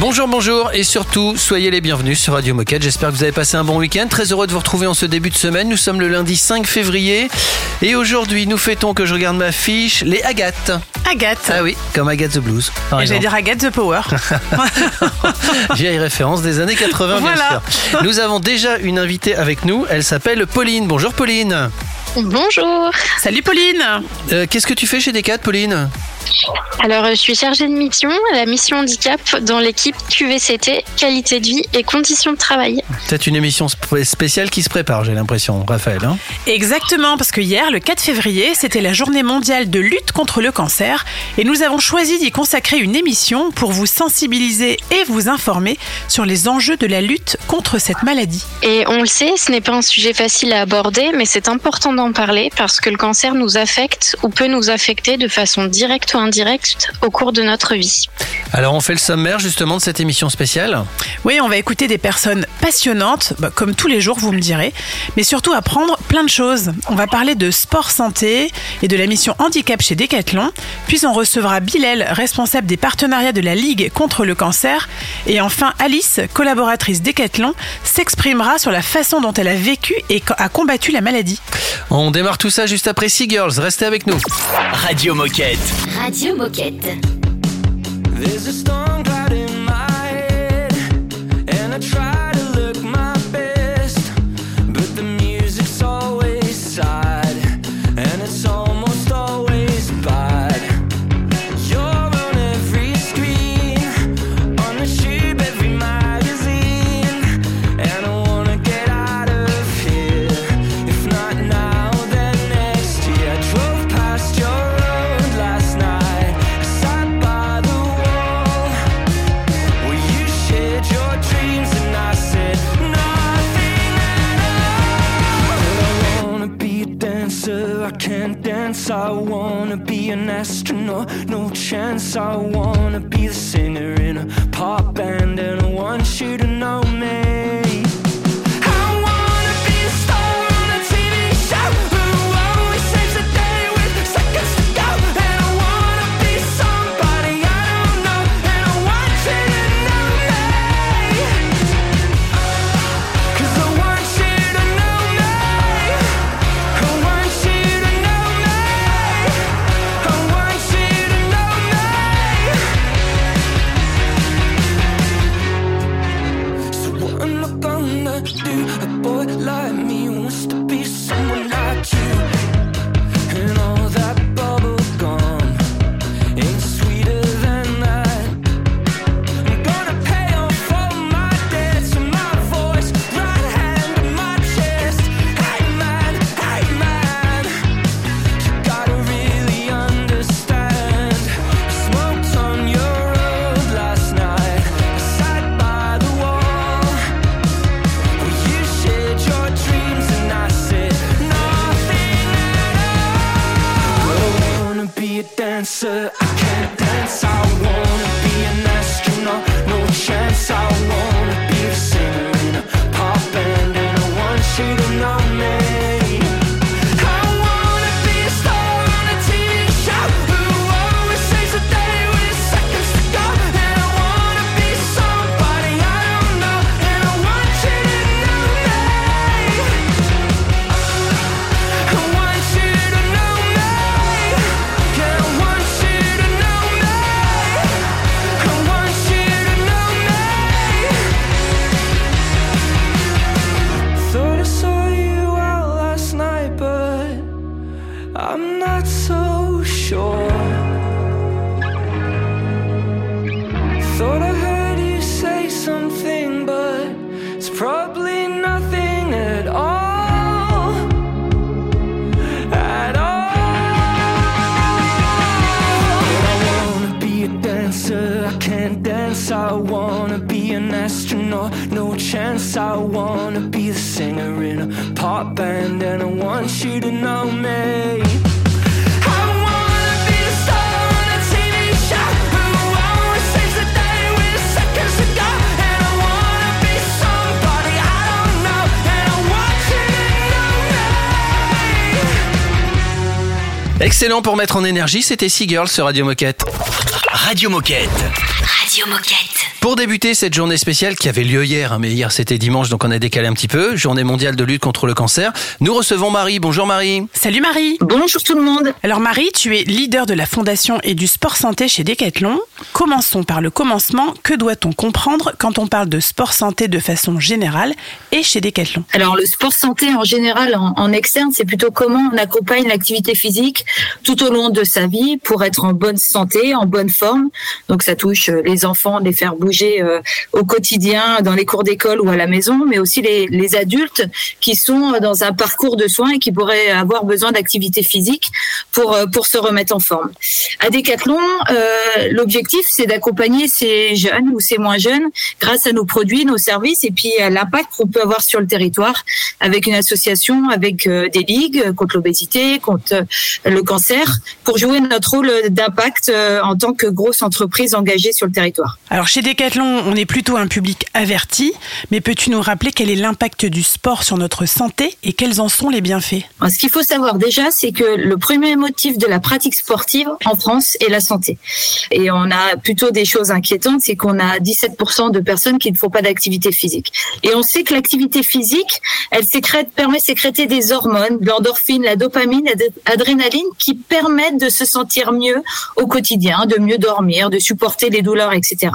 Bonjour, bonjour et surtout, soyez les bienvenus sur Radio Moquette. J'espère que vous avez passé un bon week-end. Très heureux de vous retrouver en ce début de semaine. Nous sommes le lundi 5 février et aujourd'hui, nous fêtons, que je regarde ma fiche, les Agathe. Agathe. Ah oui, comme Agathe the Blues. par Et J'allais dire Agathe the Power. Vieille référence des années 80, bien Voilà. sûr. Nous avons déjà une invitée avec nous. Elle s'appelle Pauline. Bonjour, Pauline. Bonjour. Salut Pauline. Euh, Qu'est-ce que tu fais chez Decat, Pauline? Alors, euh, je suis chargée de mission à la mission handicap dans l'équipe QVCT, qualité de vie et conditions de travail. Peut-être une émission sp- spéciale qui se prépare, j'ai l'impression, Raphaël. hein Exactement, parce que hier, le 4 février, c'était la journée mondiale de lutte contre le cancer et nous avons choisi d'y consacrer une émission pour vous sensibiliser et vous informer sur les enjeux de la lutte contre cette maladie. Et on le sait, ce n'est pas un sujet facile à aborder, mais c'est important d'en parler parce que le cancer nous affecte ou peut nous affecter de façon directe ou indirecte au cours de notre vie. Alors, on fait le sommaire justement de cette émission spéciale. Oui, on va écouter des personnes passionnantes, bah, comme tous les jours, vous me direz, mais surtout apprendre plein de choses. On va parler de sport santé et de la mission handicap chez Decathlon, puis on recevra Bilal, responsable des partenariats de la Ligue contre le cancer, et enfin Alice, collaboratrice Decathlon, s'exprimera sur la façon dont elle a vécu et a combattu la maladie. On démarre tout ça juste après Sea Girls. Restez avec nous. Radio Moquette. Radio Moquette. Chance. I wanna be the singer in a pop band, and I want you to know me. Dancer, I can't dance. I wanna be an astronaut, no chance. I I wanna be the singer in a pop band, and I want you to know me. Excellent pour mettre en énergie, c'était Seagirl sur Radio Moquette. Radio Moquette. Radio Moquette. Pour débuter cette journée spéciale qui avait lieu hier, hein, mais hier c'était dimanche donc on a décalé un petit peu, journée mondiale de lutte contre le cancer, nous recevons Marie. Bonjour Marie. Salut Marie Bonjour tout le monde. Alors Marie, tu es leader de la fondation et du sport santé chez Decathlon. Commençons par le commencement. Que doit-on comprendre quand on parle de sport santé de façon générale et chez Decathlon? Alors le sport santé en général en, en externe, c'est plutôt comment on accompagne l'activité physique tout au long de sa vie pour être en bonne santé, en bonne forme. Donc ça touche euh, les enfants, les faire bouger euh, au quotidien, dans les cours d'école ou à la maison, mais aussi les, adultes qui sont dans un parcours de soins et qui pourraient avoir besoin d'activité physique pour euh, pour se remettre en forme. À Decathlon, euh, l'objectif c'est d'accompagner ces jeunes ou ces moins jeunes grâce à nos produits, nos services et puis à l'impact qu'on peut avoir sur le territoire avec une association, avec euh, des ligues contre l'obésité, contre euh, le cancer, pour jouer notre rôle d'impact euh, en tant que grosse entreprise engagée sur le territoire. Alors chez Decathlon, on est plutôt un public averti, mais peux-tu nous rappeler quel est l'impact du sport sur notre santé et quels en sont les bienfaits? Ce qu'il faut savoir déjà, c'est que le premier motif de la pratique sportive en France est la santé. Et on a plutôt des choses inquiétantes, c'est qu'on a 17% de personnes qui ne font pas d'activité physique. Et on sait que l'activité physique, elle permet de sécréter des hormones, l'endorphine, la dopamine, l'adrénaline, qui permettent de se sentir mieux au quotidien, de mieux dormir, de supporter les douleurs, etc.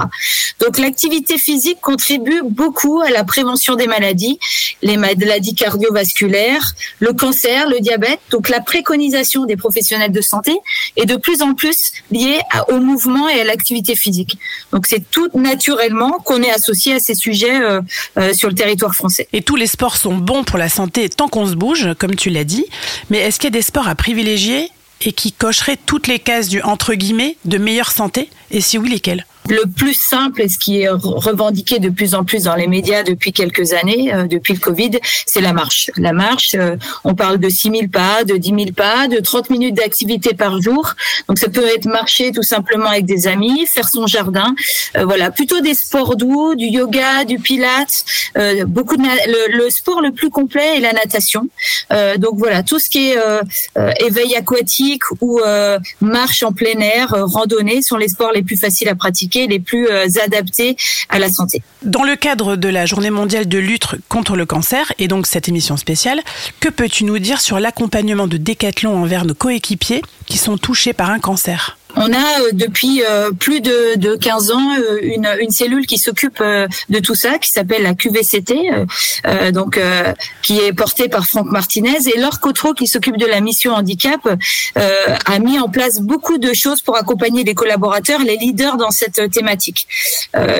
Donc l'activité physique contribue beaucoup à la prévention des maladies, les maladies cardiovasculaires, le cancer, le diabète. Donc la préconisation des professionnels de santé est de plus en plus liée au mouvement et à l'activité physique. Donc c'est tout naturellement qu'on est associé à ces sujets euh, euh, sur le territoire français. Et tous les sports sont bons pour la santé tant qu'on se bouge, comme tu l'as dit, mais est-ce qu'il y a des sports à privilégier et qui cocheraient toutes les cases du entre guillemets de meilleure santé? Et si oui, lesquels? Le plus simple et ce qui est re- revendiqué de plus en plus dans les médias depuis quelques années, euh, depuis le Covid, c'est la marche. La marche, euh, on parle de 6 000 pas, de 10 000 pas, de 30 minutes d'activité par jour. Donc ça peut être marcher tout simplement avec des amis, faire son jardin. Euh, voilà, plutôt des sports doux, du yoga, du pilates. Beaucoup de le, sport le plus complet est la natation. Donc voilà, tout ce qui est éveil aquatique ou marche en plein air, randonnée sont les sports les plus faciles à pratiquer, les plus euh, adaptés à la santé. Dans le cadre de la journée mondiale de lutte contre le cancer et donc cette émission spéciale, que peux-tu nous dire sur l'accompagnement de Decathlon envers nos coéquipiers qui sont touchés par un cancer? On a euh, depuis euh, plus de, de 15 ans euh, une, une cellule qui s'occupe de tout ça, qui s'appelle la QVCT, donc qui est portée par Franck Martinez et Laure Cotreau qui s'occupe de la mission handicap a mis en place beaucoup de choses pour accompagner les collaborateurs, les leaders dans cette thématique.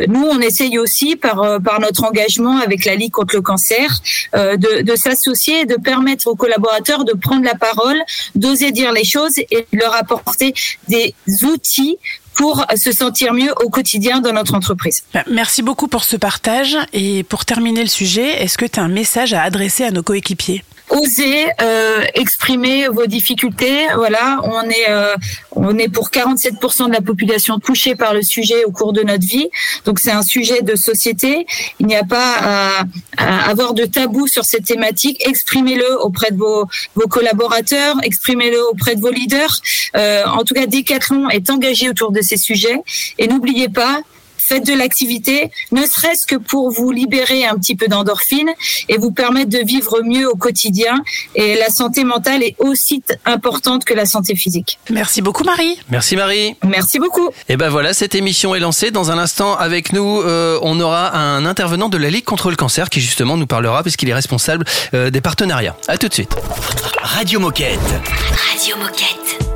Nous, on essaye aussi par par notre engagement avec la Ligue contre le cancer de, de s'associer de permettre aux collaborateurs de prendre la parole, d'oser dire les choses et de leur apporter des outils pour se sentir mieux au quotidien dans notre entreprise. Ben, Merci beaucoup pour ce partage et pour terminer le sujet, est-ce que tu as un message à adresser à nos coéquipiers? Osez euh, exprimer vos difficultés. Voilà, on est euh, on est pour 47% de la population touchée par le sujet au cours de notre vie. Donc c'est un sujet de société. Il n'y a pas à, à avoir de tabou sur cette thématique. Exprimez-le auprès de vos vos collaborateurs, exprimez-le auprès de vos leaders. Euh, en tout cas, Decathlon est engagé autour de ces sujets. Et n'oubliez pas, faites de l'activité, ne serait-ce que pour vous libérer un petit peu d'endorphine et vous permettre de vivre mieux au quotidien. Et la santé mentale est aussi importante que la santé physique. Merci beaucoup Marie. Merci Marie. Merci beaucoup. Et ben voilà, cette émission est lancée. Dans un instant, avec nous, euh, on aura un intervenant de la Ligue contre le cancer qui justement nous parlera puisqu'il est responsable euh, des partenariats. À tout de suite. Radio Moquette. Radio Moquette.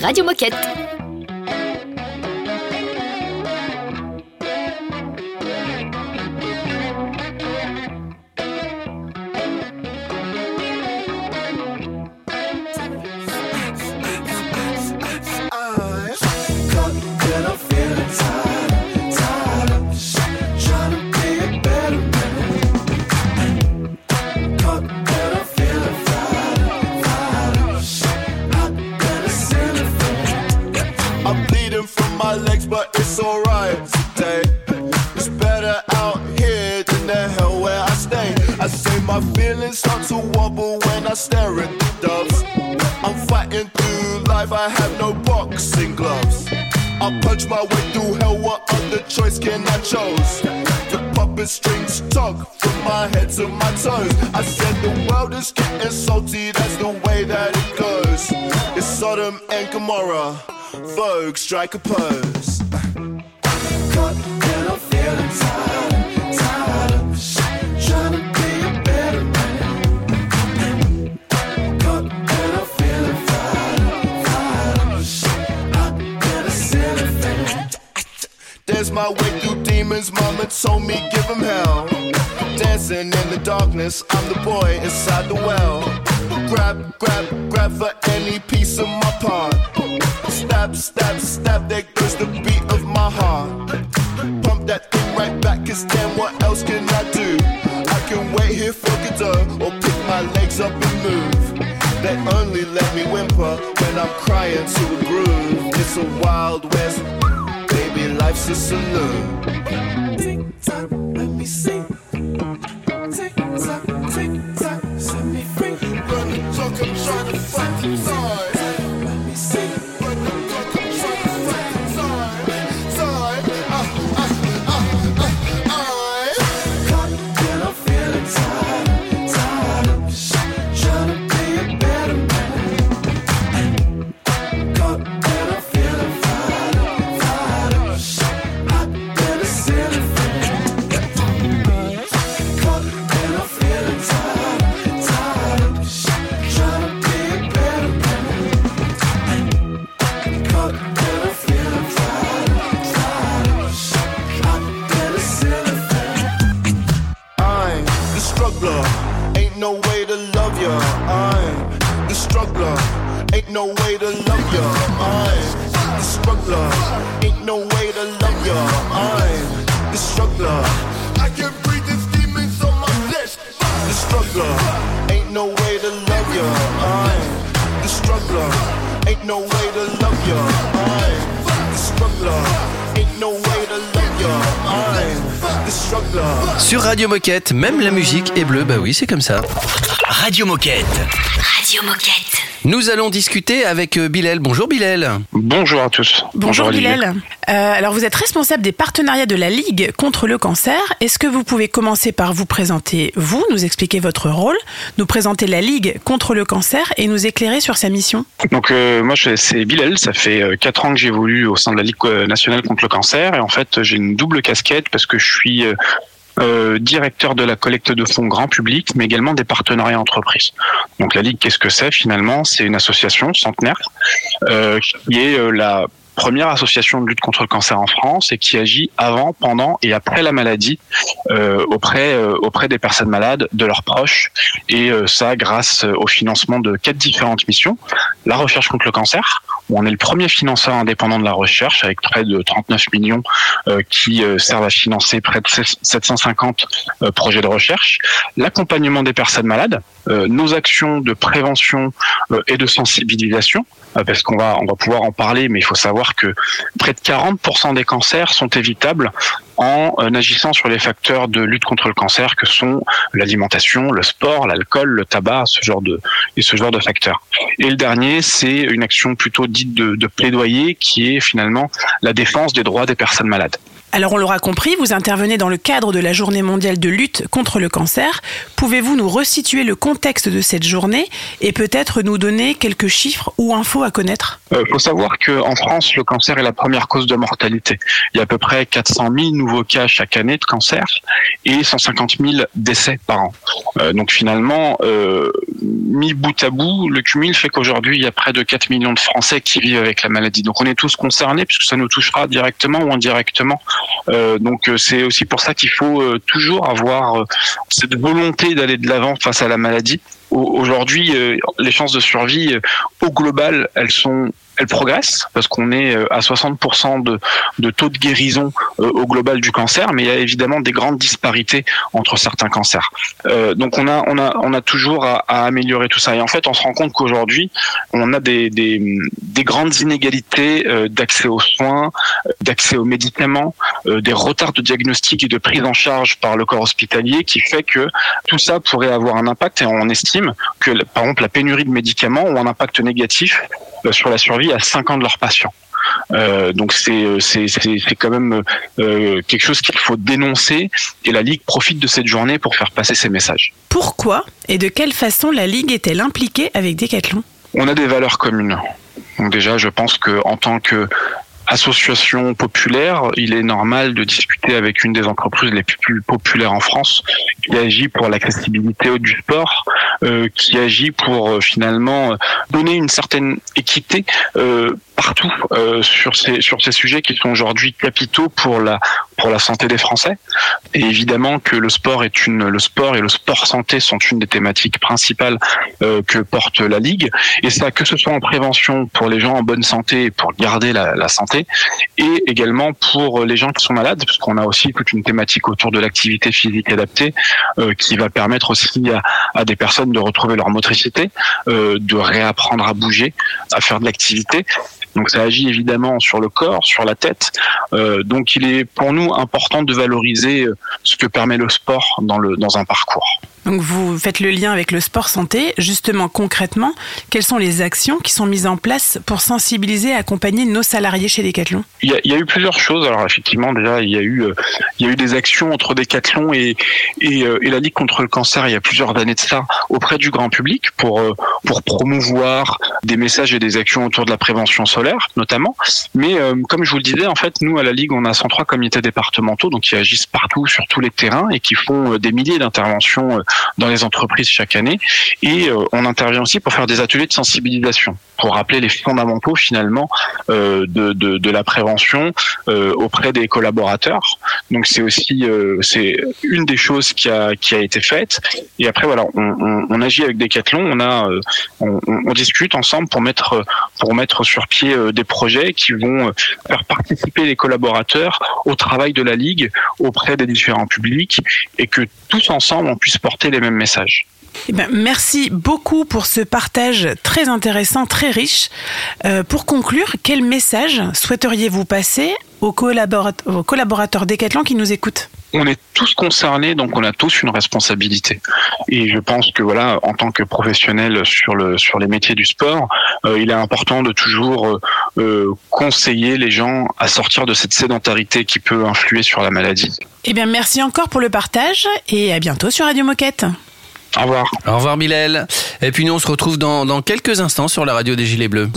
Radio Moquette. shows. The puppet strings tug from my head to my toes. I said the world is getting salty, that's the way that it goes. It's Sodom and Gomorrah. Vogue, strike a pose. his mama told me give him hell. Dancing in the darkness, I'm the boy inside the well. Grab, grab, grab for any piece of my part. Stab, stab, stab, there goes the beat of my heart. Pump that thing right back, cause damn, what else can I do? I can wait here for Godot or pick my legs up and move. They only let me whimper when I'm crying to a groove. It's a wild west, baby, life's a saloon sing time, let me sing. Moquette, même la musique est bleue. Bah oui, c'est comme ça. Radio Moquette. Radio Moquette. Nous allons discuter avec euh, Bilal. Bonjour Bilal. Bonjour à tous. Bonjour, Olivier. Bilal. Euh, alors vous êtes responsable des partenariats de la Ligue contre le cancer. Est-ce que vous pouvez commencer par vous présenter, vous, nous expliquer votre rôle, nous présenter la Ligue contre le cancer et nous éclairer sur sa mission? Donc euh, moi c'est Bilal, ça fait euh, quatre ans que j'évolue au sein de la Ligue nationale contre le cancer et en fait j'ai une double casquette parce que je suis euh, euh, directeur de la collecte de fonds grand public, mais également des partenariats entreprises. Donc la Ligue, qu'est-ce que c'est finalement? C'est une association centenaire euh, qui est euh, la première association de lutte contre le cancer en France et qui agit avant, pendant et après la maladie euh, auprès euh, auprès des personnes malades, de leurs proches. Et euh, ça grâce au financement de quatre différentes missions. La recherche contre le cancer, on est le premier financeur indépendant de la recherche avec près de 39 millions euh, qui euh, servent à financer près de 750 euh, projets de recherche, l'accompagnement des personnes malades, nos actions de prévention et de sensibilisation, parce qu'on va on va pouvoir en parler, mais il faut savoir que près de 40% des cancers sont évitables en euh, agissant sur les facteurs de lutte contre le cancer que sont l'alimentation, le sport, l'alcool, le tabac, ce genre de et ce genre de facteurs. Et le dernier, c'est une action plutôt dite de, de plaidoyer qui est finalement la défense des droits des personnes malades. Alors on l'aura compris, vous intervenez dans le cadre de la journée mondiale de lutte contre le cancer. Pouvez-vous nous resituer le contexte de cette journée et peut-être nous donner quelques chiffres ou infos à connaître? Il faut savoir qu'en France, le cancer est la première cause de mortalité. Il y a à peu près 400 000 nouveaux cas chaque année de cancer et 150 000 décès par an. Euh, donc finalement, euh, mis bout à bout, le cumul fait qu'aujourd'hui, il y a près de 4 millions de Français qui vivent avec la maladie. Donc on est tous concernés puisque ça nous touchera directement ou indirectement. Euh, donc euh, c'est aussi pour ça qu'il faut euh, toujours avoir cette volonté d'aller de l'avant face à la maladie. Au- Aujourd'hui, les chances de survie au global, elles sont elles progressent parce qu'on est euh, à 60% de, taux de guérison euh, au global du cancer, mais il y a évidemment des grandes disparités entre certains cancers. Euh, donc on a, toujours à, améliorer tout ça. Et en fait, on se rend compte qu'aujourd'hui, on a des, des, des grandes inégalités d'accès aux soins, d'accès aux médicaments, des retards de diagnostic et de prise en charge par le corps hospitalier, qui fait que tout ça pourrait avoir un impact. Et on estime que, par exemple, la pénurie de médicaments ont un impact négatif sur la survie à 5 ans de leurs patients. Euh, donc c'est euh, c'est quand même euh, quelque chose qu'il faut dénoncer et la ligue profite de cette journée pour faire passer ces messages. Pourquoi et de quelle façon la Ligue est-elle impliquée avec Decathlon? On a des valeurs communes. Donc déjà, je pense que en tant que association populaire, il est normal de discuter avec une des entreprises les plus populaires en France, qui agit pour l'accessibilité du sport, euh, qui agit pour euh, finalement donner une certaine équité euh, partout euh, sur ces sur ces sujets qui sont aujourd'hui capitaux pour la pour la santé des Français. Et évidemment que le sport est une le sport et le sport santé sont une des thématiques principales euh, que porte la ligue. Et ça, que ce soit en prévention pour les gens en bonne santé et pour garder la, la santé, et également pour les gens qui sont malades, parce qu'on a aussi toute une thématique autour de l'activité physique adaptée euh, qui va permettre aussi à, des personnes de retrouver leur motricité, euh, de réapprendre à bouger, à faire de l'activité. Donc ça agit évidemment sur le corps, sur la tête. Euh, donc il est pour nous important de valoriser ce que permet le sport dans un parcours. Donc vous faites le lien avec le sport santé. Justement, concrètement, quelles sont les actions qui sont mises en place pour sensibiliser et accompagner nos salariés chez Decathlon? Il y, a, il y a eu plusieurs choses. Alors effectivement, déjà, il y a eu, euh, il y a eu des actions entre Decathlon et, et, euh, et la Ligue contre le cancer il y a plusieurs années de ça auprès du grand public pour, euh, pour promouvoir des messages et des actions autour de la prévention solaire notamment. Mais comme je vous le disais, en fait, nous à la Ligue, on a 103 comités départementaux donc qui agissent partout sur tous les terrains et qui font des milliers d'interventions dans les entreprises chaque année. Et euh, on intervient aussi pour faire des ateliers de sensibilisation, pour rappeler les fondamentaux finalement euh, de, de, de la prévention euh, auprès des collaborateurs. Donc c'est aussi c'est une des choses qui a qui a été faite. Et après voilà, on, on, on agit avec Decathlon, on a on- on discute ensemble pour mettre pour mettre sur pied euh, des projets qui vont euh, faire participer les collaborateurs au travail de la ligue auprès des différents publics et que tous ensemble on puisse porter les mêmes messages. Eh ben, merci beaucoup pour ce partage très intéressant, très riche. Euh, pour conclure, quel message souhaiteriez-vous passer aux, collaborat- aux collaborateurs Decathlon qui nous écoutent? On est tous concernés, donc on a tous une responsabilité. Et je pense que voilà, en tant que professionnel sur le sur les métiers du sport, euh, il est important de toujours euh, conseiller les gens à sortir de cette sédentarité qui peut influer sur la maladie. Eh bien, merci encore pour le partage et à bientôt sur Radio Moquette. Au revoir. Au revoir Bilal. Et puis nous on se retrouve dans, dans quelques instants sur la radio des Gilets Bleus.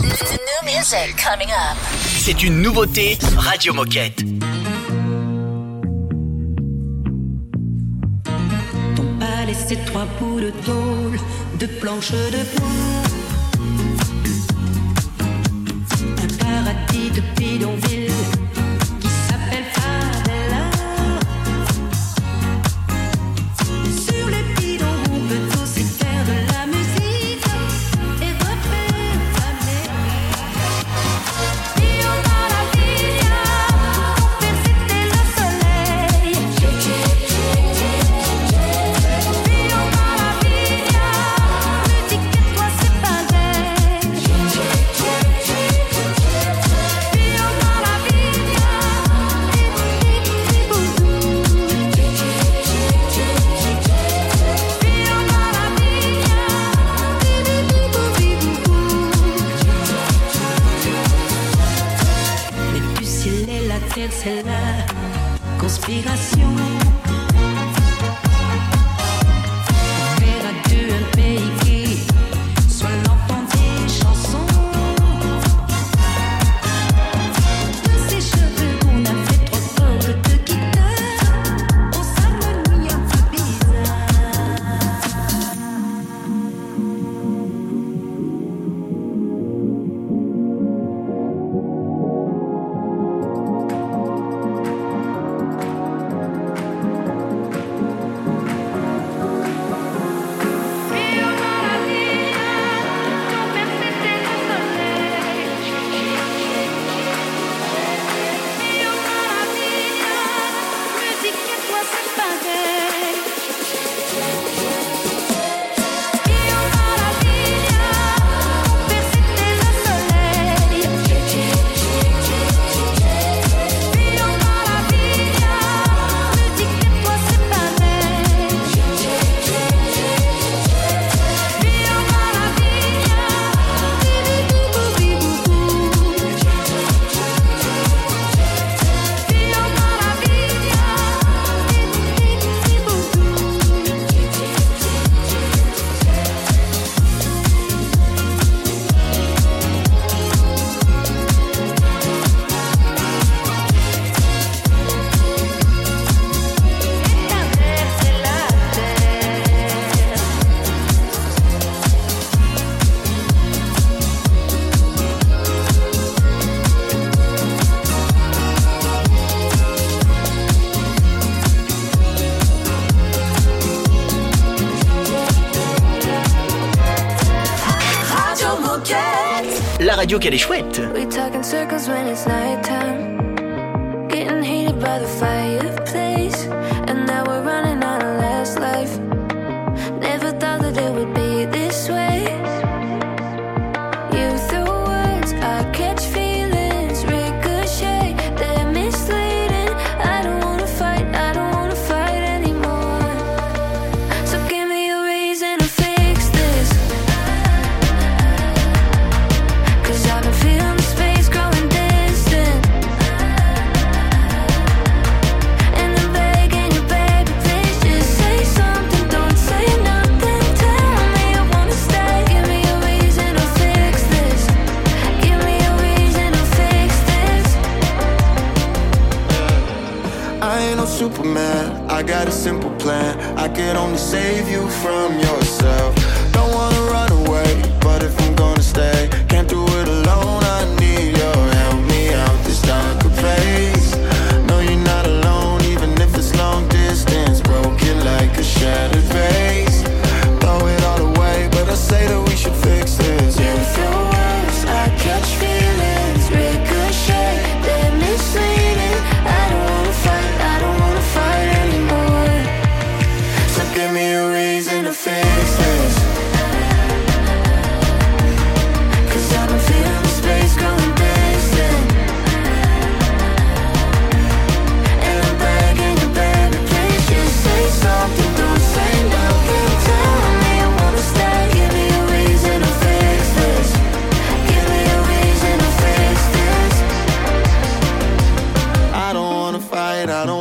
C'est une nouveauté Radio Moquette. pas laissé trois bouts de tôle, de planches de bois. Un paradis de bidonville ciel la terre, c'est la conspiration. Faire à deux un pays La radio qu'elle est chouette. We talk in circles when it's nighttime. Getting heated by the fireplace. Can only save you from yourself. I mm-hmm. don't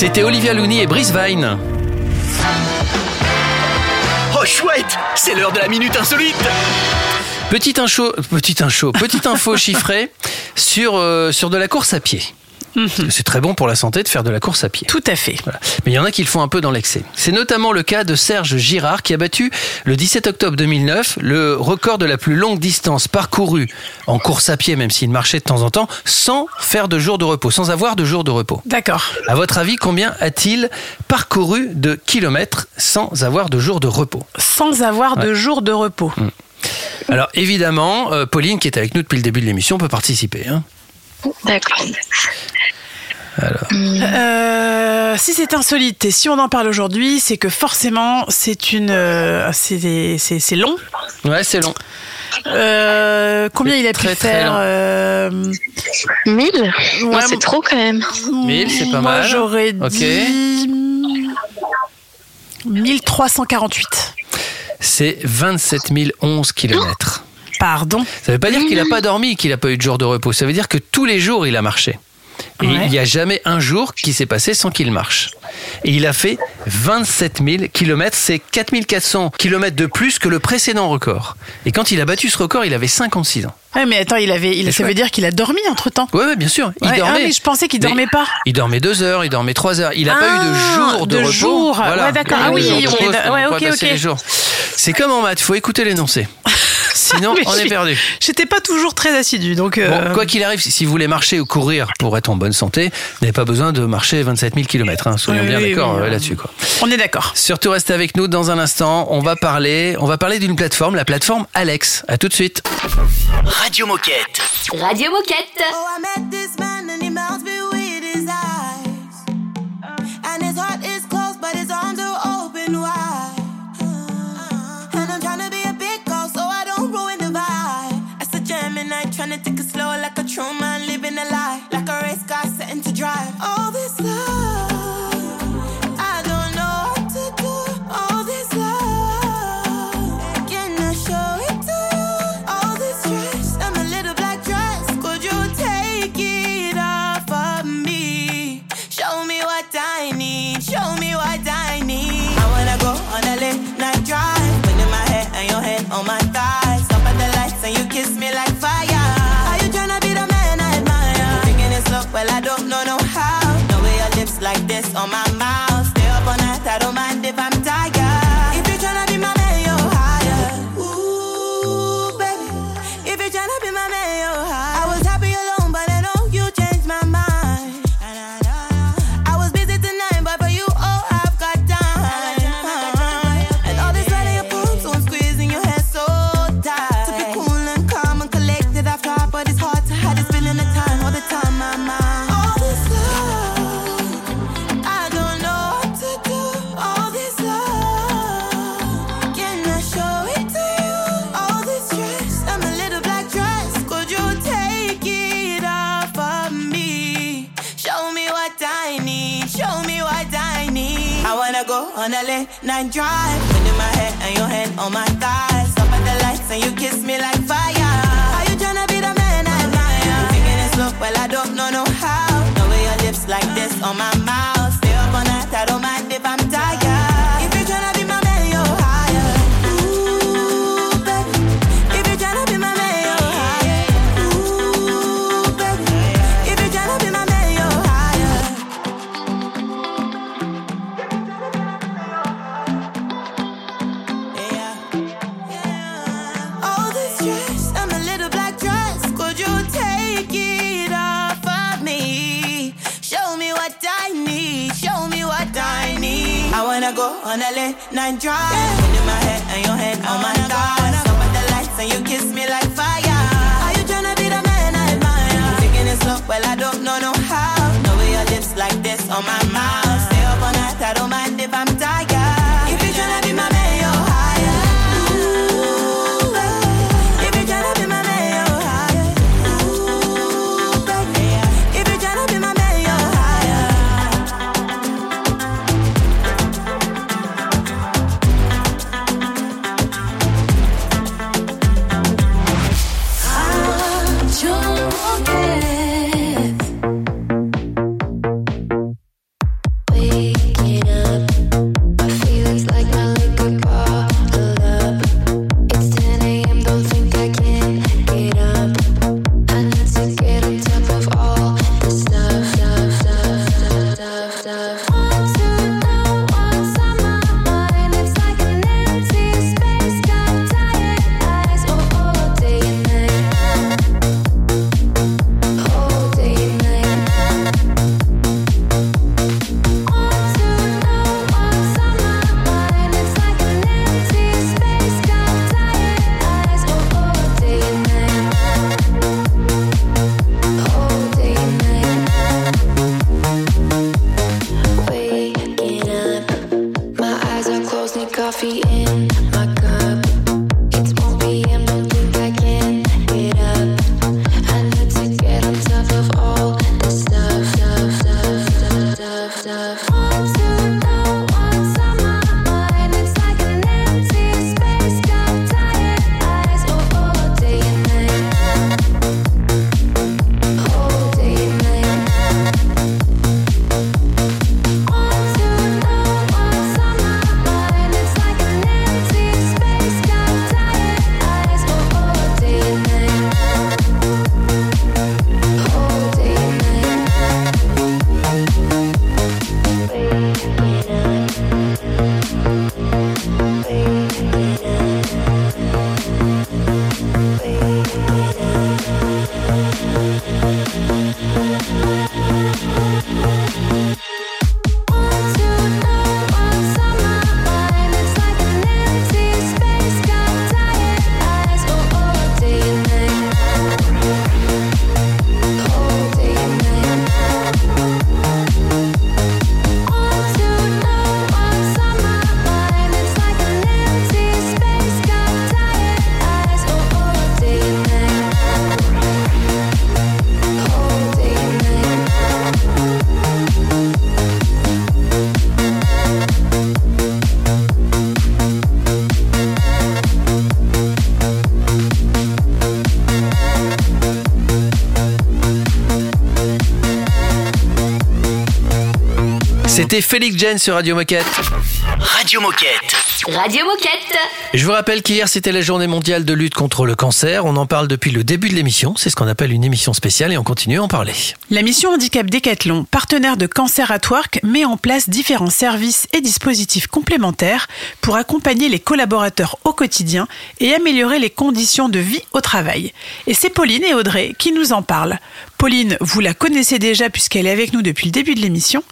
C'était Olivia Looney et Brice Vine. Oh chouette, c'est l'heure de la minute insolite. Petite info, chiffrée sur, euh, sur de la course à pied. C'est très bon pour la santé de faire de la course à pied. Tout à fait. Voilà. Mais il y en a qui le font un peu dans l'excès. C'est notamment le cas de Serge Girard qui a battu le 17 octobre 2009 le record de la plus longue distance parcourue en course à pied, même s'il marchait de temps en temps, sans faire de jour de repos, sans avoir de jour de repos. D'accord. À votre avis, combien a-t-il parcouru de kilomètres sans avoir de jour de repos? Sans avoir de jour de repos. Alors évidemment, euh, Pauline, qui est avec nous depuis le début de l'émission, peut participer. hein. D'accord. Euh, si c'est insolite et si on en parle aujourd'hui, c'est que forcément c'est une, euh, c'est long. Ouais, c'est long. Euh, combien il a pu très, très faire long. euh, 1000 Moi, Ouais, c'est trop quand même. 1000, c'est pas Moi mal. j'aurais Ok. dit 1348. C'est 27 011 kilomètres. Pardon. Ça veut pas dire qu'il n'a pas dormi, qu'il n'a pas eu de jour de repos. Ça veut dire que tous les jours, il a marché. Et Ouais. il n'y a jamais un jour qui s'est passé sans qu'il marche. Et il a fait 27 000 kilomètres. C'est 4 400 kilomètres de plus que le précédent record. Et quand il a battu ce record, il avait 56 ans. Ouais, mais attends, il avait, il, ça veut dire qu'il a dormi entre temps. Ouais, bien sûr. Il Ouais, dormait. ah, mais je pensais qu'il dormait pas. Il dormait deux heures, il dormait trois heures. Il n'a pas eu de Ah, jour de, de repos. jour. Ouais, d'accord. Ah oui, jours on on ouais, peut ok, pas passer ok. les jours. C'est comme en maths, il faut écouter l'énoncé. Sinon, on est perdu. J'étais pas toujours très assidu, donc. euh, Bon, quoi qu'il arrive, si vous voulez marcher ou courir pour être en bonne santé, vous n'avez pas besoin de marcher 27 000 km. soyons Oui, bien oui, d'accord oui, euh, là-dessus. quoi. On est d'accord. Surtout restez avec nous dans un instant. On va parler, on va parler d'une plateforme, la plateforme Alex. À tout de suite. Radio Moquette. Radio Moquette. Oh, I met this man and he melts me with his eyes. And his heart is closed, but his arms are open wide. Slow like a true man living a lie. Like a race car setting to drive. All this night drive. Putting my head and your hand on my thighs. Up at the lights and you kiss C'était Félix Jen sur Radio Moquette. Radio Moquette. Radio Moquette. Je vous rappelle qu'hier c'était la journée mondiale de lutte contre le cancer. On en parle depuis le début de l'émission. C'est ce qu'on appelle une émission spéciale et on continue à en parler. La mission Handicap Décathlon, partenaire de Cancer at Work, met en place différents services et dispositifs complémentaires pour accompagner les collaborateurs au quotidien et améliorer les conditions de vie au travail. Et c'est Pauline et Audrey qui nous en parlent. Pauline, vous la connaissez déjà puisqu'elle est avec nous depuis le début de l'émission.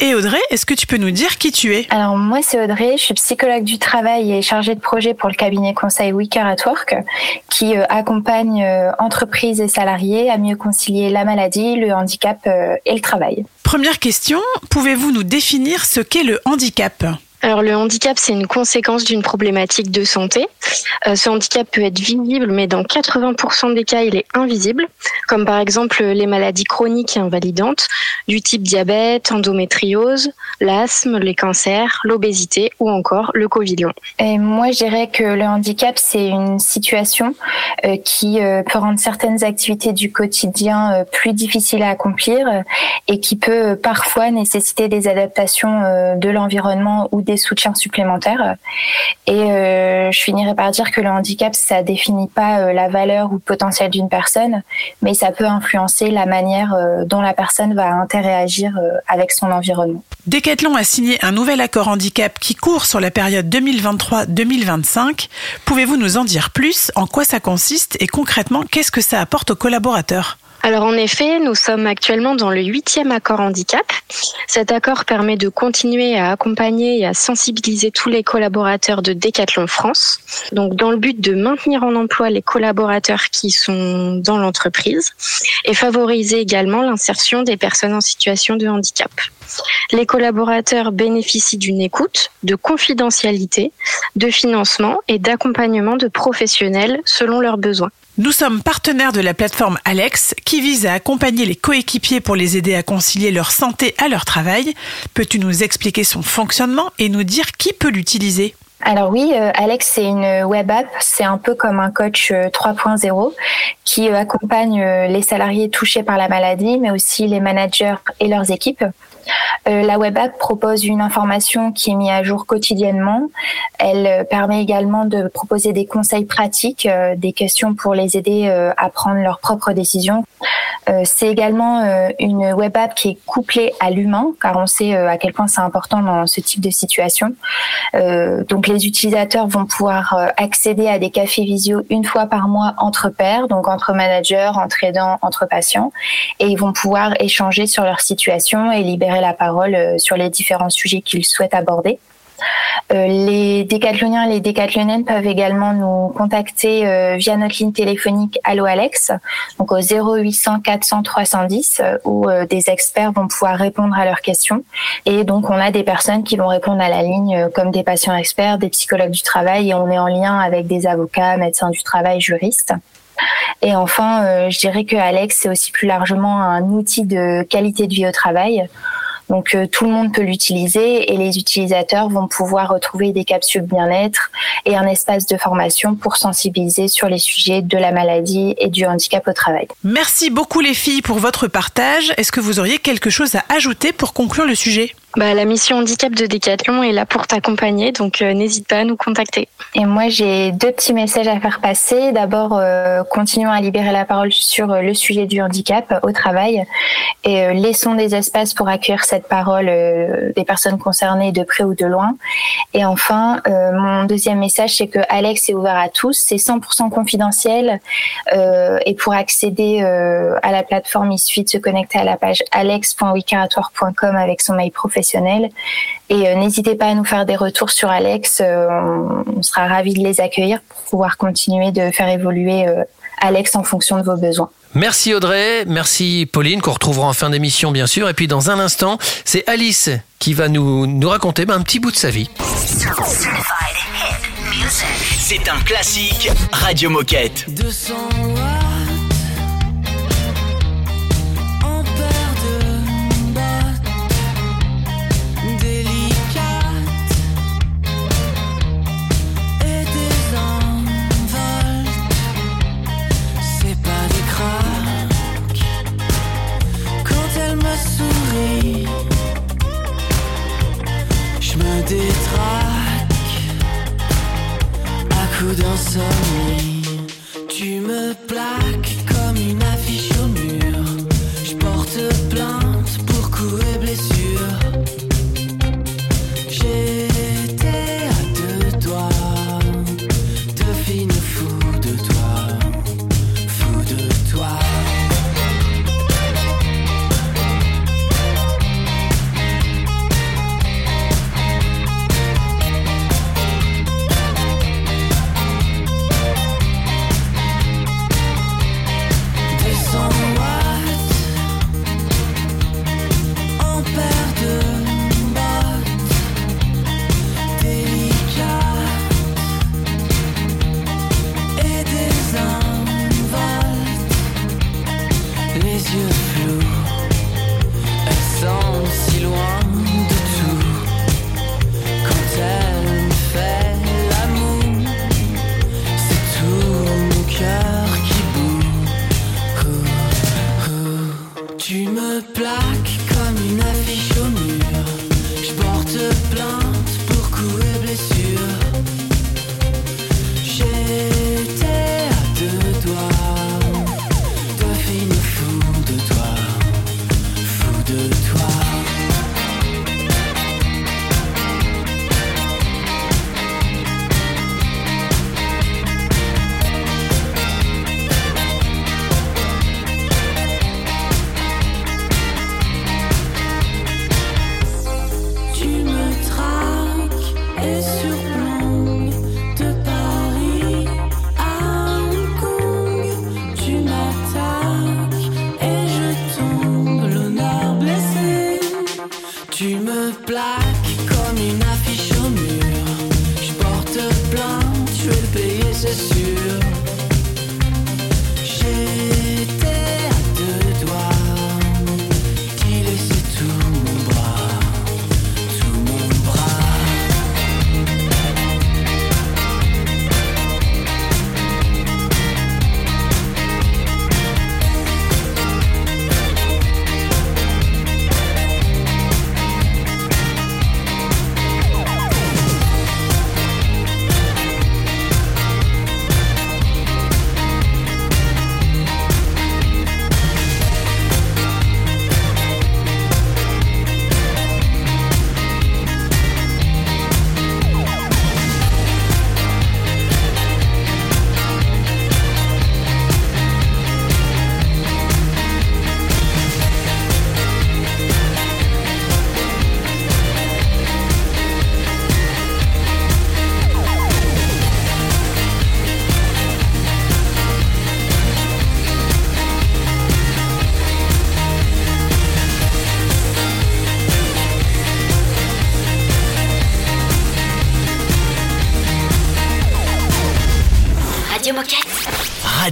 Et Audrey, est-ce que tu peux nous dire qui tu es? Alors moi c'est Audrey, je suis psychologue du travail et chargée de projet pour le cabinet conseil Weeker at Work qui euh, accompagne euh, entreprises et salariés à mieux concilier la maladie, le handicap euh, et le travail. Première question, pouvez-vous nous définir ce qu'est le handicap? Alors le handicap, c'est une conséquence d'une problématique de santé. Euh, ce handicap peut être visible, mais dans 80% des cas, il est invisible, comme par exemple les maladies chroniques et invalidantes du type diabète, endométriose, l'asthme, les cancers, l'obésité ou encore le covilion. Et moi, je dirais que le handicap, c'est une situation euh, qui euh, peut rendre certaines activités du quotidien plus difficiles à accomplir et qui peut parfois nécessiter des adaptations de l'environnement ou des soutiens supplémentaires. Et euh, je finirais par dire que le handicap, ça définit pas euh, la valeur ou le potentiel d'une personne, mais ça peut influencer la manière euh, dont la personne va interagir avec son environnement. Decathlon a signé un nouvel accord handicap qui court sur la période 2023-2025. Pouvez-vous nous en dire plus? En quoi ça consiste? Et concrètement, qu'est-ce que ça apporte aux collaborateurs? Alors en effet, nous sommes actuellement dans le huitième accord handicap. Cet accord permet de continuer à accompagner et à sensibiliser tous les collaborateurs de Decathlon France. Donc dans le but de maintenir en emploi les collaborateurs qui sont dans l'entreprise et favoriser également l'insertion des personnes en situation de handicap. Les collaborateurs bénéficient d'une écoute, de confidentialité, de financement et d'accompagnement de professionnels selon leurs besoins. Nous sommes partenaires de la plateforme Alex qui vise à accompagner les coéquipiers pour les aider à concilier leur santé à leur travail. Peux-tu nous expliquer son fonctionnement et nous dire qui peut l'utiliser? Alors oui, euh, Alex, c'est une web app, c'est un peu comme un coach euh, 3.0 qui euh, accompagne euh, les salariés touchés par la maladie, mais aussi les managers et leurs équipes. Euh, la web app propose une information qui est mise à jour quotidiennement. Elle euh, permet également de proposer des conseils pratiques, euh, des questions pour les aider à prendre leurs propres décisions. C'est également une web app qui est couplée à l'humain, car on sait à quel point c'est important dans ce type de situation. Donc les utilisateurs vont pouvoir accéder à des cafés visio une fois par mois entre pairs, donc entre managers, entre aidants, entre patients, et ils vont pouvoir échanger sur leur situation et libérer la parole euh, sur les différents sujets qu'ils souhaitent aborder. Euh, les décathloniens et les décathloniennes peuvent également nous contacter euh, via notre ligne téléphonique Allo Alex, donc au 0800 400 310, euh, où des experts vont pouvoir répondre à leurs questions. Et donc on a des personnes qui vont répondre à la ligne, comme des patients experts, des psychologues du travail, et on est en lien avec des avocats, médecins du travail, juristes. Et enfin, je dirais que Alex, c'est aussi plus largement un outil de qualité de vie au travail. Donc euh, tout le monde peut l'utiliser et les utilisateurs vont pouvoir retrouver des capsules bien-être et un espace de formation pour sensibiliser sur les sujets de la maladie et du handicap au travail. Merci beaucoup les filles pour votre partage. Est-ce que vous auriez quelque chose à ajouter pour conclure le sujet? Bah, la mission handicap de Decathlon est là pour t'accompagner, donc euh, n'hésite pas à nous contacter. Et moi, j'ai deux petits messages à faire passer. D'abord, euh, continuons à libérer la parole sur euh, le sujet du handicap au travail et laissons des espaces pour accueillir cette parole des personnes concernées de près ou de loin. Et enfin, mon deuxième message, c'est que Alex est ouvert à tous. C'est 100% confidentiel et pour accéder à la plateforme, il suffit de se connecter à la page alex.wicaratoire.com avec son mail professionnel. Et euh, n'hésitez pas à nous faire des retours sur Alex. euh, on, on sera ravis de les accueillir pour pouvoir continuer de faire évoluer euh, Alex en fonction de vos besoins. Merci Audrey, merci Pauline, qu'on retrouvera en fin d'émission bien sûr. Et puis dans un instant, c'est Alice qui va nous, nous raconter ben, un petit bout de sa vie. C'est un classique Radio Moquette.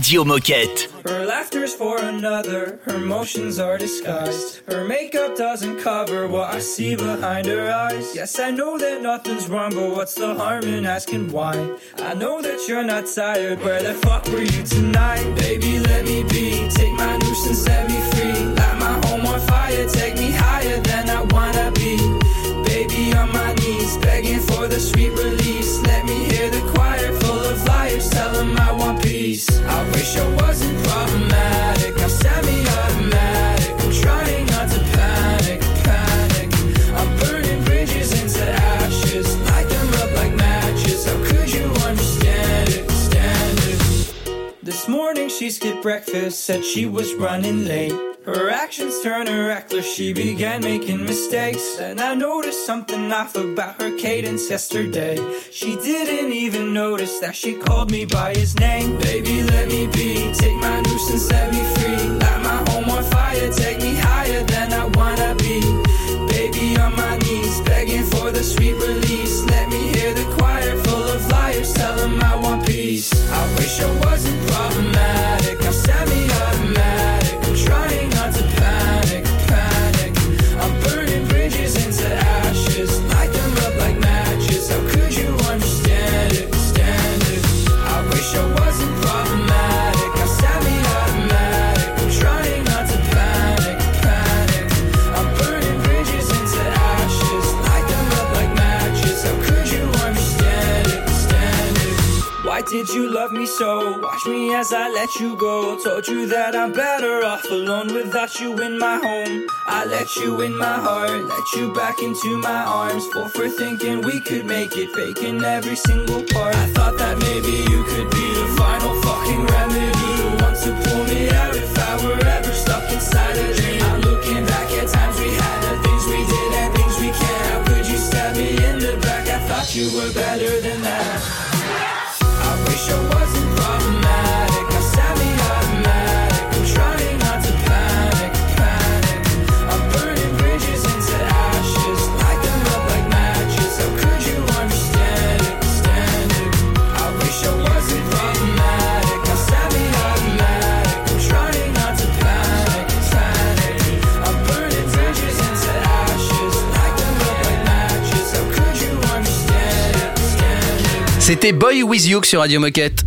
Radio Moquette. Her laughter's for another, her motions are disguised. Her makeup doesn't cover what I see behind her eyes. Yes, I know that nothing's wrong, but what's the harm in asking why? I know that you're not tired, where the fuck were you tonight? Baby, let me be, take my nuisance, set me free. Light my home on fire, take me higher than I wanna be. Baby, on my knees, begging for the sweet release. Let me hear the flyer, sell him I want peace. I wish I wasn't problematic. She skipped breakfast, said she was running late. Her actions turned her reckless, she began making mistakes. And I noticed something off about her cadence yesterday. She didn't even notice that she called me by his name. Baby, let me be, take my nuisance, set me free. Light my home on fire, take me higher than I wanna be. Baby, on my knees, begging for the sweet release. Let me hear the choir full of liars, tell them I want peace. I wish I wasn't problematic, did you love me so? Watch me as I let you go. Told you that I'm better off alone without you in my home. I let you in my heart, let you back into my arms. Full for thinking we could make it, faking every single part. I thought that maybe you could be the final fucking remedy. The one to pull me out if I were ever stuck inside a dream. I'm looking back at times we had, the things we did and things we can't. How could you stab me in the back? I thought you were better than that. C'était Boy With You sur Radio Moquette.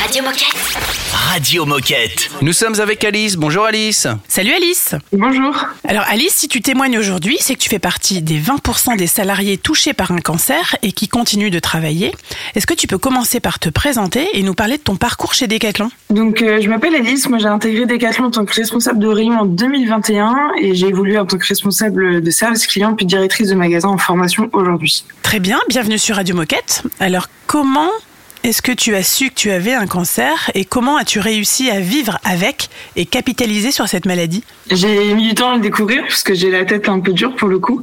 Radio Moquette. Radio Moquette. Nous sommes avec Alice. Bonjour Alice. Salut Alice. Bonjour. Alors Alice, si tu témoignes aujourd'hui, c'est que tu fais partie des 20% des salariés touchés par un cancer et qui continuent de travailler. Est-ce que tu peux commencer par te présenter et nous parler de ton parcours chez Decathlon? Donc, euh, je m'appelle Alice. Moi, j'ai intégré Decathlon en tant que responsable de rayon en 2021 et j'ai évolué en tant que responsable de service client puis directrice de magasin en formation aujourd'hui. Très bien, bienvenue sur Radio Moquette. Alors comment est-ce que tu as su que tu avais un cancer et comment as-tu réussi à vivre avec et capitaliser sur cette maladie? J'ai mis du temps à le découvrir parce que j'ai la tête un peu dure pour le coup.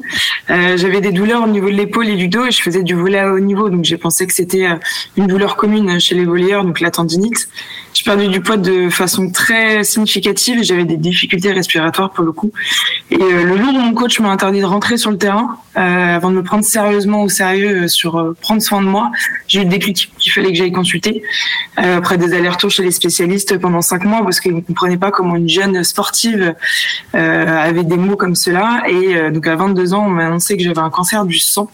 Euh, J'avais des douleurs au niveau de l'épaule et du dos et je faisais du volet à haut niveau, donc j'ai pensé que c'était euh, une douleur commune chez les volleyeurs, donc la tendinite. J'ai perdu du poids de façon très significative et j'avais des difficultés respiratoires pour le coup. Et euh, le jour où mon coach m'a interdit de rentrer sur le terrain, avant de me prendre sérieusement au sérieux sur prendre soin de moi, j'ai eu le déclic qu'il fallait que j'aille consulter. Euh, après des allers-retours chez les spécialistes pendant cinq mois parce qu'ils ne comprenaient pas comment une jeune sportive euh, avait des mots comme cela. Et euh, donc à 22 ans, on m'a annoncé que j'avais un cancer du sang,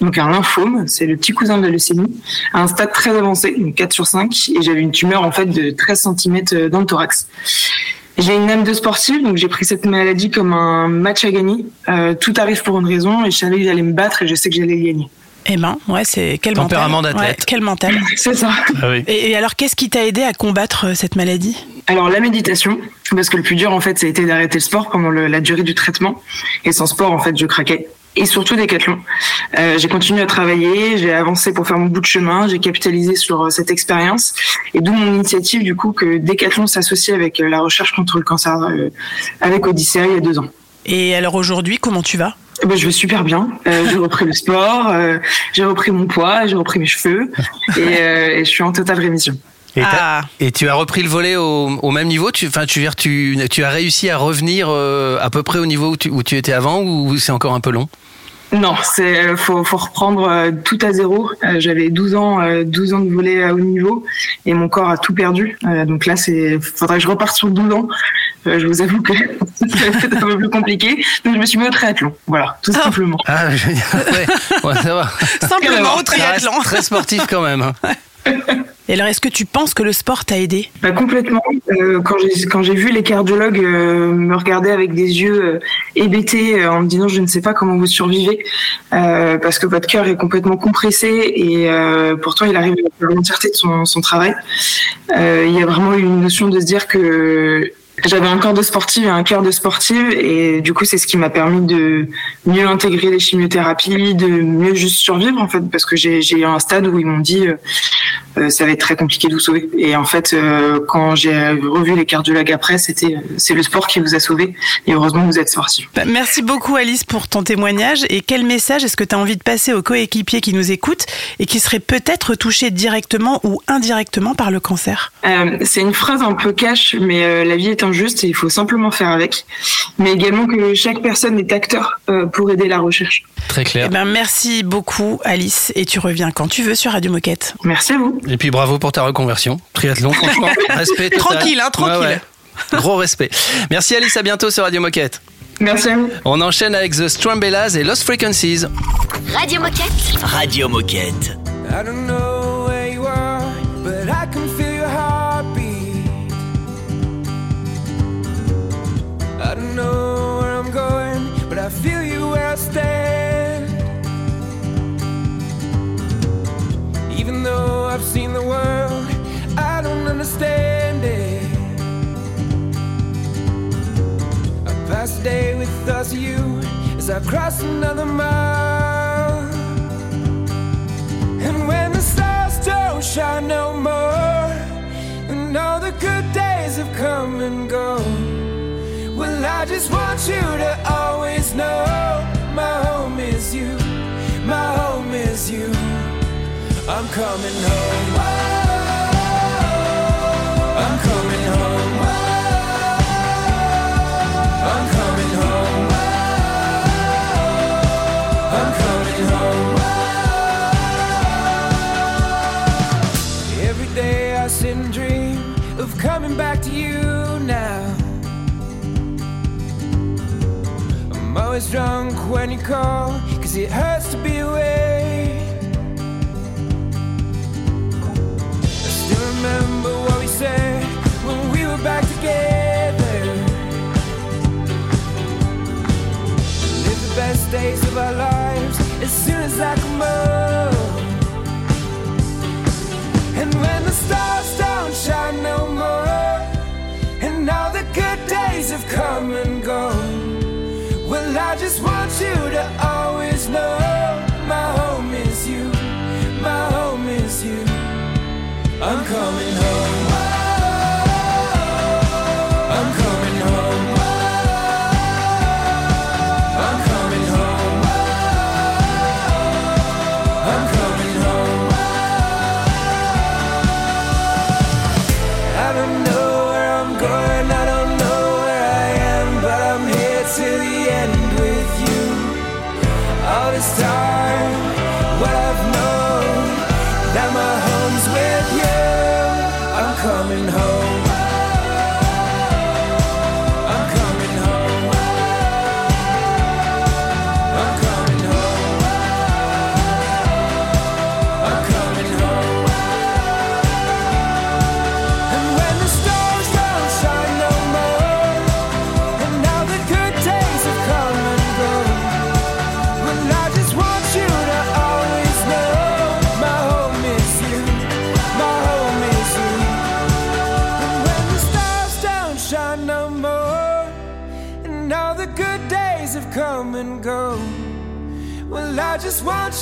donc un lymphome, c'est le petit cousin de la leucémie, à un stade très avancé, donc 4 sur 5, et j'avais une tumeur en fait de 13 cm dans le thorax. J'ai une âme de sportive, donc j'ai pris cette maladie comme un match à gagner. Tout arrive pour une raison et je savais que j'allais me battre et je sais que j'allais gagner. Eh ben, ouais, c'est quel Tempérament mental. d'athlète. Ouais, quel mental. C'est ça. Et, et alors, qu'est-ce qui t'a aidé à combattre euh, cette maladie? Alors la méditation, parce que le plus dur en fait, ça a été d'arrêter le sport pendant le- la durée du traitement. Et sans sport, en fait, je craquais. Et surtout Decathlon. Euh, j'ai continué à travailler, j'ai avancé pour faire mon bout de chemin, j'ai capitalisé sur euh, cette expérience. Et d'où mon initiative du coup que Decathlon s'associe avec euh, la recherche contre le cancer euh, avec Odyssea il y a deux ans. Et alors aujourd'hui, comment tu vas? Eh ben, je vais super bien. Euh, j'ai repris le sport, euh, j'ai repris mon poids, j'ai repris mes cheveux et, euh, et je suis en totale rémission. Et, t'as- et tu as repris le volet au, au même niveau? Tu, enfin, tu, veux dire, tu, tu as réussi à revenir euh, à peu près au niveau où tu, où tu étais avant ou c'est encore un peu long? Non, c'est euh, faut, faut reprendre euh, tout à zéro. Euh, J'avais 12 ans, euh, 12 ans de voler à haut niveau et mon corps a tout perdu. Donc là, c'est faudrait que je reparte sur 12 ans. Je vous avoue que c'est un peu plus compliqué. Donc je me suis mis au triathlon. Voilà, tout simplement. Ah, je veux dire, ouais, ouais, ça va. Simplement au triathlon. Très sportif quand même. Et alors, est-ce que tu penses que le sport t'a aidé Bah, complètement. Euh, quand j'ai vu les cardiologues euh, me regarder avec des yeux euh, hébétés euh, en me disant je ne sais pas comment vous survivez euh, parce que votre cœur est complètement compressé et euh, pourtant il arrive à l'entièreté de son, son travail. Il y a vraiment une notion de se dire que j'avais un corps de sportive et un cœur de sportive et du coup c'est ce qui m'a permis de mieux intégrer les chimiothérapies, de mieux juste survivre en fait parce que j'ai eu un stade où ils m'ont dit euh, euh, ça va être très compliqué de vous sauver et en fait euh, quand j'ai revu les cardiologues après c'était c'est le sport qui vous a sauvé et heureusement vous êtes sportif. Bah, Merci beaucoup Alice pour ton témoignage. Et quel message est-ce que tu as envie de passer aux coéquipiers qui nous écoutent et qui seraient peut-être touchés directement ou indirectement par le cancer? Euh, c'est une phrase un peu cash, mais la vie est injuste et il faut simplement faire avec. Mais également que chaque personne est acteur euh, pour aider la recherche. Très clair. Eh ben, merci beaucoup Alice et tu reviens quand tu veux sur Radio Moquette. Merci à vous. Et puis bravo pour ta reconversion. Triathlon, franchement, respect total. Tranquille, hein, tranquille. Gros respect. Merci Alice, à bientôt sur Radio Moquette. Merci à vous. On enchaîne avec The Strambellas et Lost Frequencies. Radio Moquette. Radio Moquette. I don't know where I stand. Even though I've seen the world, I don't understand it. I pass a day with us, you as I cross another mile. And when the stars don't shine no more, and all the good days have come and gone, I just want you to always know my home is you, my home is you. I'm coming home. Always drunk when you call, cause it hurts to be away. I still remember what we said when we were back together. Live the best days of our lives as soon as I come home. And when the stars don't shine no more, and all the good days have come and gone, you to always know my home is you, my home is you. I'm coming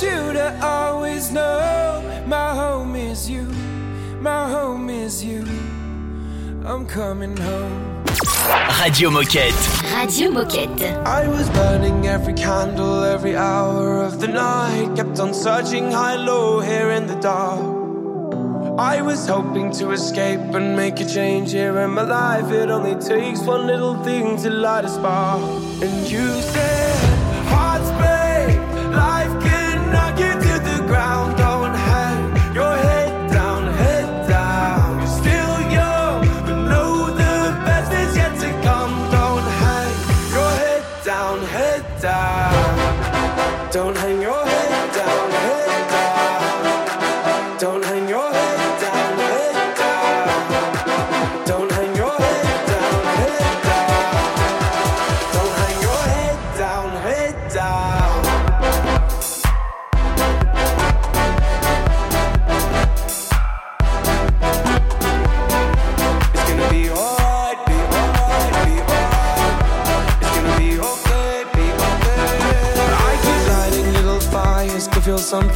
you to always know my home is you, my home is you. I'm coming home. Radio Moquette. Radio Moquette. I was burning every candle every hour of the night, kept on searching high low here in the dark. I was hoping to escape and make a change here in my life. It only takes one little thing to light a spark. And you said,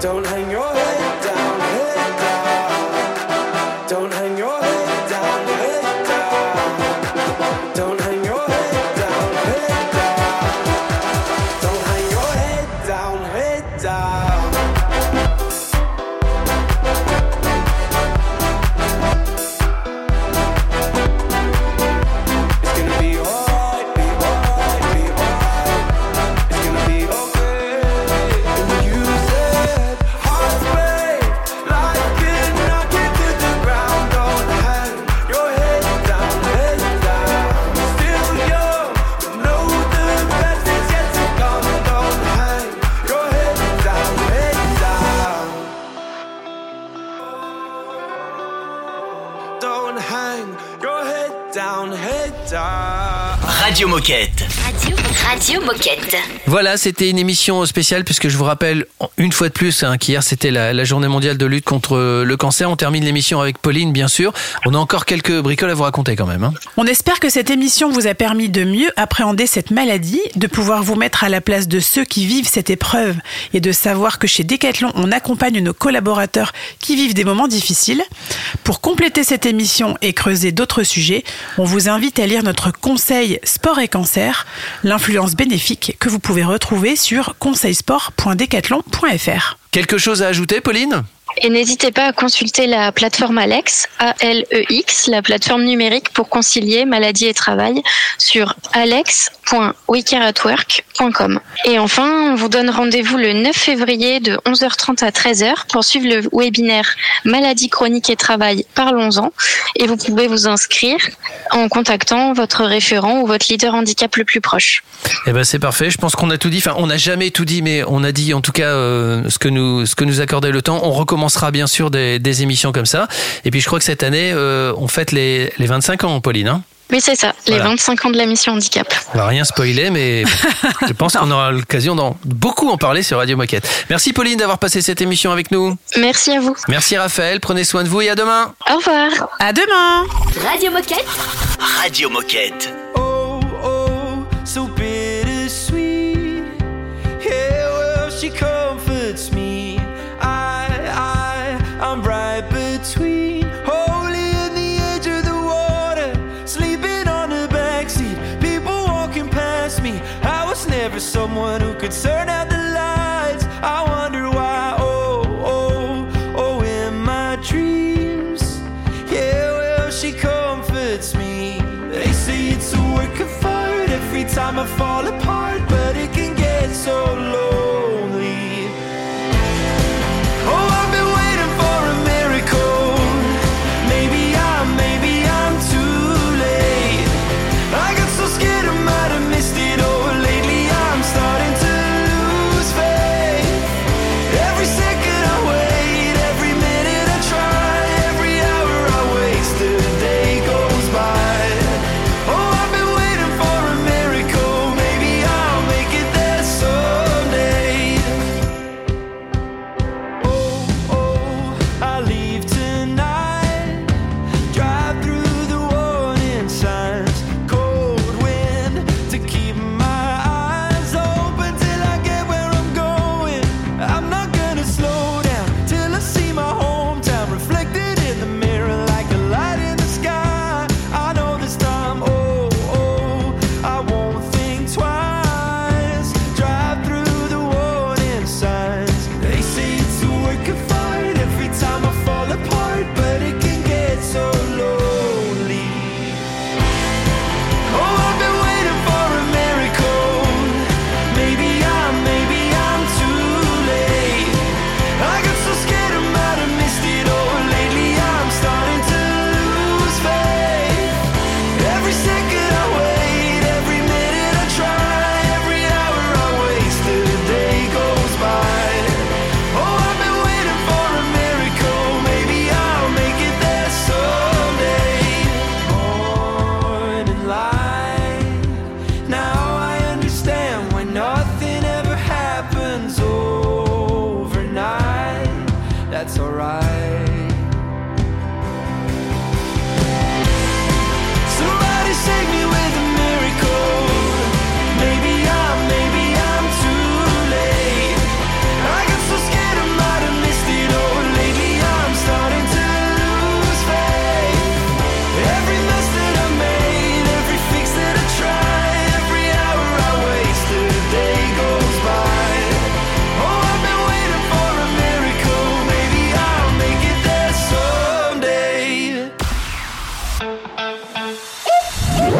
Don't hang your head down, Radio Moquette. Radio, Radio Moquette. Voilà, c'était une émission spéciale puisque je vous rappelle une fois de plus hein, qu'hier c'était la, la journée mondiale de lutte contre le cancer. On termine l'émission avec Pauline, bien sûr. On a encore quelques bricoles à vous raconter quand même. hein. On espère que cette émission vous a permis de mieux appréhender cette maladie, de pouvoir vous mettre à la place de ceux qui vivent cette épreuve et de savoir que chez Decathlon, on accompagne nos collaborateurs qui vivent des moments difficiles. Pour compléter cette émission et creuser d'autres sujets, on vous invite à lire notre conseil Sport et Cancer, l'influence bénéfique que vous pouvez retrouver sur conseilsport.decathlon.fr. Quelque chose à ajouter, Pauline? Et n'hésitez pas à consulter la plateforme Alex, A-L-E-X, la plateforme numérique pour concilier maladie et travail sur alex.wecareatwork.com. Et enfin, on vous donne rendez-vous le 9 février de 11h30 à 13h pour suivre le webinaire Maladie chronique et travail, parlons-en. Et vous pouvez vous inscrire en contactant votre référent ou votre leader handicap le plus proche. Eh ben c'est parfait. Je pense qu'on a tout dit. Enfin, on n'a jamais tout dit, mais on a dit en tout cas euh, ce que nous ce que nous accordait le temps. On recommencera bien sûr des, des émissions comme ça. Et puis je crois que cette année, euh, on fête les, les 25 ans, Pauline. hein. Oui, c'est ça, les Voilà. 25 ans de la mission handicap. on va rien spoiler, mais je pense qu'on aura l'occasion d'en beaucoup en parler sur Radio Moquette. Merci Pauline d'avoir passé cette émission avec nous. Merci à vous. Merci Raphaël. Prenez soin de vous et à demain. Au revoir. À demain. Radio Moquette. Radio Moquette.